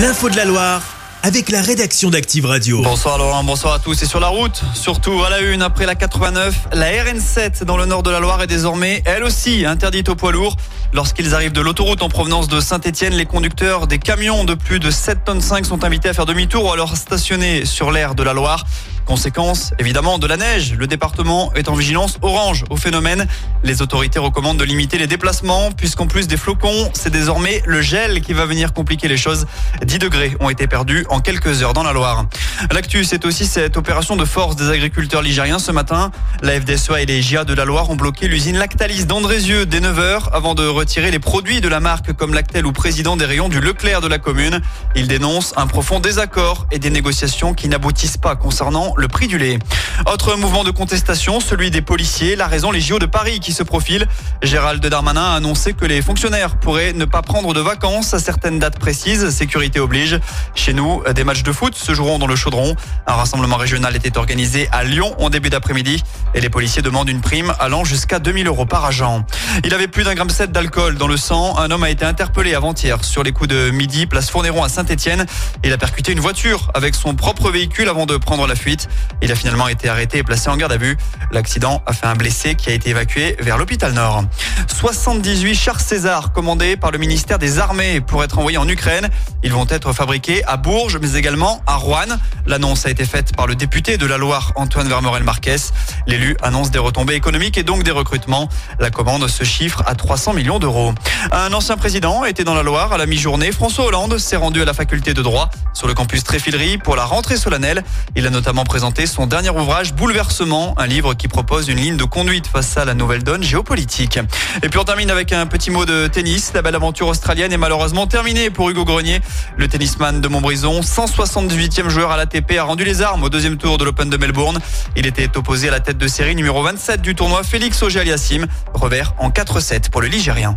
L'info de la Loire avec la rédaction d'Active Radio. Bonsoir Laurent, bonsoir à tous. Et sur la route, surtout à la une, après la 89, la RN7 dans le nord de la Loire est désormais, elle aussi, interdite aux poids lourds. Lorsqu'ils arrivent de l'autoroute en provenance de Saint-Etienne, les conducteurs des camions de plus de 7 tonnes 5 sont invités à faire demi-tour ou alors stationner sur l'aire de la Loire. Conséquence, évidemment, de la neige. Le département est en vigilance orange au phénomène. Les autorités recommandent de limiter les déplacements puisqu'en plus des flocons, c'est désormais le gel qui va venir compliquer les choses. 10 degrés ont été perdus en quelques heures dans la Loire. L'actu, c'est aussi cette opération de force des agriculteurs ligériens ce matin. La FDSEA et les GIA de la Loire ont bloqué l'usine Lactalis d'Andrézieux dès 9h avant de retirer les produits de la marque comme Lactel ou président des rayons du Leclerc de la commune. Ils dénoncent un profond désaccord et des négociations qui n'aboutissent pas concernant le prix du lait. Autre mouvement de contestation, celui des policiers. La raison, les JO de Paris qui se profilent. Gérald Darmanin a annoncé que les fonctionnaires pourraient ne pas prendre de vacances à certaines dates précises. Sécurité oblige. Chez nous, des matchs de foot se joueront dans le chaudron. Un rassemblement régional était organisé à Lyon en début d'après-midi et les policiers demandent une prime allant jusqu'à 2000 euros par agent. Il avait plus d'un gramme 7 d'alcool dans le sang. Un homme a été interpellé avant-hier sur les coups de midi, place Fournéron à Saint-Etienne. Il a percuté une voiture avec son propre véhicule avant de prendre la fuite. Il a finalement été arrêté et placé en garde à vue. L'accident a fait un blessé qui a été évacué vers l'hôpital Nord. 78 chars César commandés par le ministère des Armées pour être envoyés en Ukraine. Ils vont être fabriqués à Bourges, mais également à Rouen. L'annonce a été faite par le député de la Loire, Antoine Vermorel-Marquez. L'élu annonce des retombées économiques et donc des recrutements. La commande se chiffre à 300 millions d'euros. Un ancien président était dans la Loire à la mi-journée. François Hollande s'est rendu à la faculté de droit sur le campus Tréfilerie pour la rentrée solennelle. Il a notamment présenté son dernier ouvrage Bouleversement, un livre qui propose une ligne de conduite face à la nouvelle donne géopolitique. Et puis on termine avec un petit mot de tennis. La belle aventure australienne est malheureusement terminée pour Hugo Grenier. Le tennisman de Montbrison, 178e joueur à l'ATP, a rendu les armes au deuxième tour de l'Open de Melbourne. Il était opposé à la tête de série numéro 27 du tournoi Félix Auger-Aliassime. Revers en 4-7 pour le Ligérien.